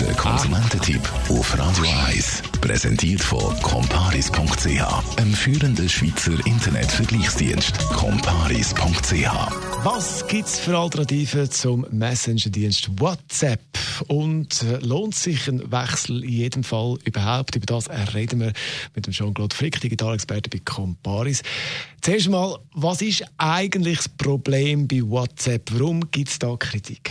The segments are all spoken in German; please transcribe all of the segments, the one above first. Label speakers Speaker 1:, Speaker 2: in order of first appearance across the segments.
Speaker 1: Der Konsumententipp auf Radio 1. Präsentiert von comparis.ch, einem führenden Schweizer Internetvergleichsdienst. comparis.ch.
Speaker 2: Was gibt es für Alternativen zum Messenger-Dienst WhatsApp? Und äh, lohnt sich ein Wechsel in jedem Fall überhaupt? Über das reden wir mit dem Jean-Claude Frick, Digitalexperte bei Comparis. Zuerst mal, was ist eigentlich das Problem bei WhatsApp? Warum gibt es da Kritik?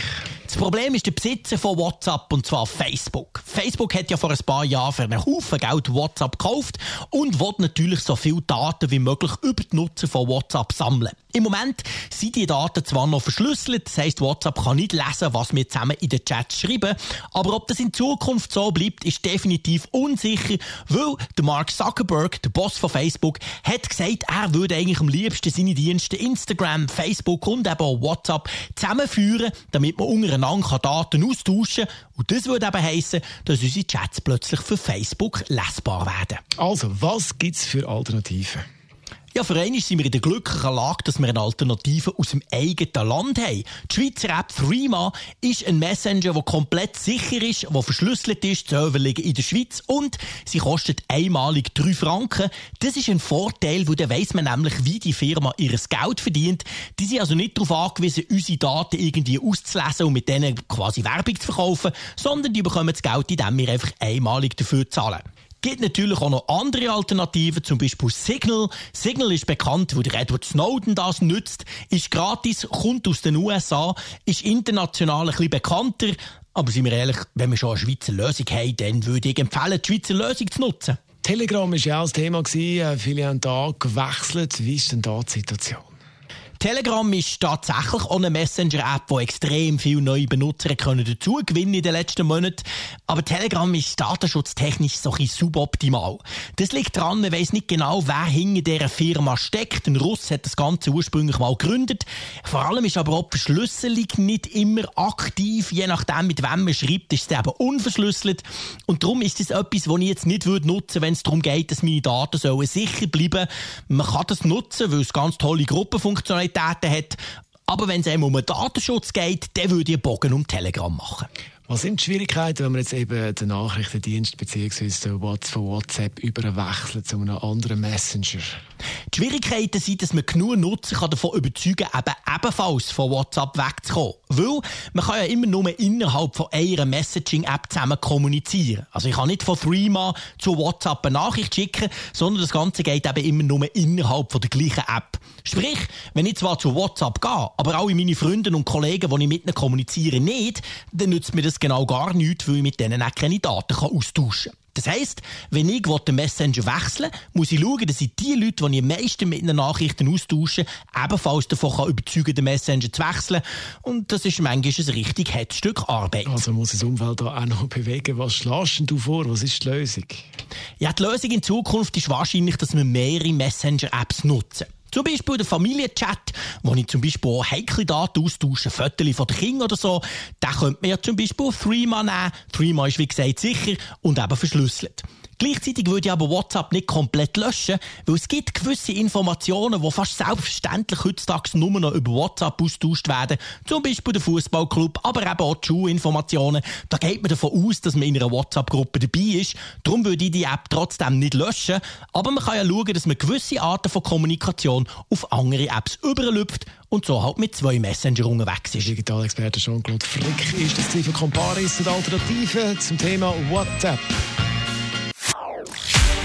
Speaker 3: Das Problem ist der Besitzer von WhatsApp und zwar Facebook. Facebook hat ja vor ein paar Jahren für einen Haufen Geld WhatsApp gekauft und will natürlich so viele Daten wie möglich über die Nutzer von WhatsApp sammeln. Im Moment sind die Daten zwar noch verschlüsselt, das heisst, WhatsApp kann nicht lesen, was wir zusammen in den Chats schreiben, aber ob das in Zukunft so bleibt, ist definitiv unsicher, weil der Mark Zuckerberg, der Boss von Facebook, hat gesagt, er würde eigentlich am liebsten seine Dienste Instagram, Facebook und eben auch WhatsApp zusammenführen, damit man untereinander Daten austauschen kann. Und das würde eben heissen, dass unsere Chats plötzlich für Facebook lesbar werden.
Speaker 2: Also, was gibt es für Alternativen?
Speaker 3: Ja, für einen sind wir in der glücklichen Lage, dass wir eine Alternative aus dem eigenen Land haben. Die Schweizer App Threema ist ein Messenger, der komplett sicher ist, der verschlüsselt ist, die Server liegen in der Schweiz und sie kostet einmalig 3 Franken. Das ist ein Vorteil, weil dann weiss man nämlich, wie die Firma ihr Geld verdient. Die sind also nicht darauf angewiesen, unsere Daten irgendwie auszulesen und mit denen quasi Werbung zu verkaufen, sondern die bekommen das Geld, indem wir einfach einmalig dafür zahlen gibt natürlich auch noch andere Alternativen, zum Beispiel Signal. Signal ist bekannt, wo der Edward Snowden das nützt, ist gratis, kommt aus den USA, ist international ein bisschen bekannter. Aber sind wir ehrlich, wenn wir schon eine Schweizer Lösung haben, dann würde ich empfehlen, die Schweizer Lösung zu nutzen.
Speaker 2: Telegram war ja auch das Thema, viele haben da gewechselt. Wie ist denn da die Situation?
Speaker 3: Telegram ist tatsächlich auch eine Messenger-App, die extrem viele neue Benutzer können dazu gewinnen in den letzten Monaten. Aber Telegram ist datenschutztechnisch so ein suboptimal. Das liegt daran, man weiss nicht genau, wer hinter dieser Firma steckt. Ein Russ hat das Ganze ursprünglich mal gegründet. Vor allem ist aber auch die Verschlüsselung nicht immer aktiv. Je nachdem, mit wem man schreibt, ist es eben unverschlüsselt. Und darum ist das etwas, was ich jetzt nicht nutzen würde, wenn es darum geht, dass meine Daten sollen sicher bleiben Man kann das nutzen, weil es ganz tolle Gruppenfunktionalitäten Funktionalitäten hat. Aber wenn es einem um den Datenschutz geht, dann würde ich einen Bogen um Telegram machen.
Speaker 2: Was sind die Schwierigkeiten, wenn man jetzt eben den Nachrichtendienst bzw. von WhatsApp überwechselt zu einem anderen Messenger?
Speaker 3: Die Schwierigkeiten sind, dass man genug Nutzer kann davon überzeugen kann, eben ebenfalls von WhatsApp wegzukommen. Weil man kann ja immer nur innerhalb von einer Messaging-App zusammen kommunizieren. Also ich kann nicht von Threema zu WhatsApp eine Nachricht schicken, sondern das Ganze geht eben immer nur innerhalb von der gleichen App. Sprich, wenn ich zwar zu WhatsApp gehe, aber alle meine Freunde und Kollegen, die ich mit ihnen kommuniziere, nicht, dann nützt mir das genau gar nichts, weil ich mit denen auch keine Daten austauschen kann. Das heisst, wenn ich den Messenger wechseln muss ich schauen, dass ich die Leute, die ich am meisten mit den Nachrichten austausche, ebenfalls davon kann überzeugen den Messenger zu wechseln. Und das ist manchmal ein richtig Hetzstück Arbeit.
Speaker 2: Also muss das Umfeld da auch noch bewegen. Was schlägst du vor? Was ist die Lösung?
Speaker 3: Ja, die Lösung in Zukunft ist wahrscheinlich, dass wir mehrere Messenger-Apps nutzen. Zum Beispiel der Familienchat, wo ich zum Beispiel auch heikle Daten austausche, Fotos von den Kindern oder so, da könnte man ja zum Beispiel Threema nehmen. Threema ist wie gesagt sicher und eben verschlüsselt. Gleichzeitig würde ich aber WhatsApp nicht komplett löschen, weil es gibt gewisse Informationen, die fast selbstverständlich heutzutage nur noch über WhatsApp austauscht werden. Zum Beispiel der Fußballclub, aber eben auch die Schulinformationen. Da geht man davon aus, dass man in einer WhatsApp-Gruppe dabei ist. Darum würde ich die App trotzdem nicht löschen. Aber man kann ja schauen, dass man gewisse Arten von Kommunikation auf andere Apps überlüpft und so halt mit zwei Messenger unterwegs ist.
Speaker 2: Digitalexperte Jean-Claude Frick ist das Ziel von Comparis und Alternativen zum Thema WhatsApp.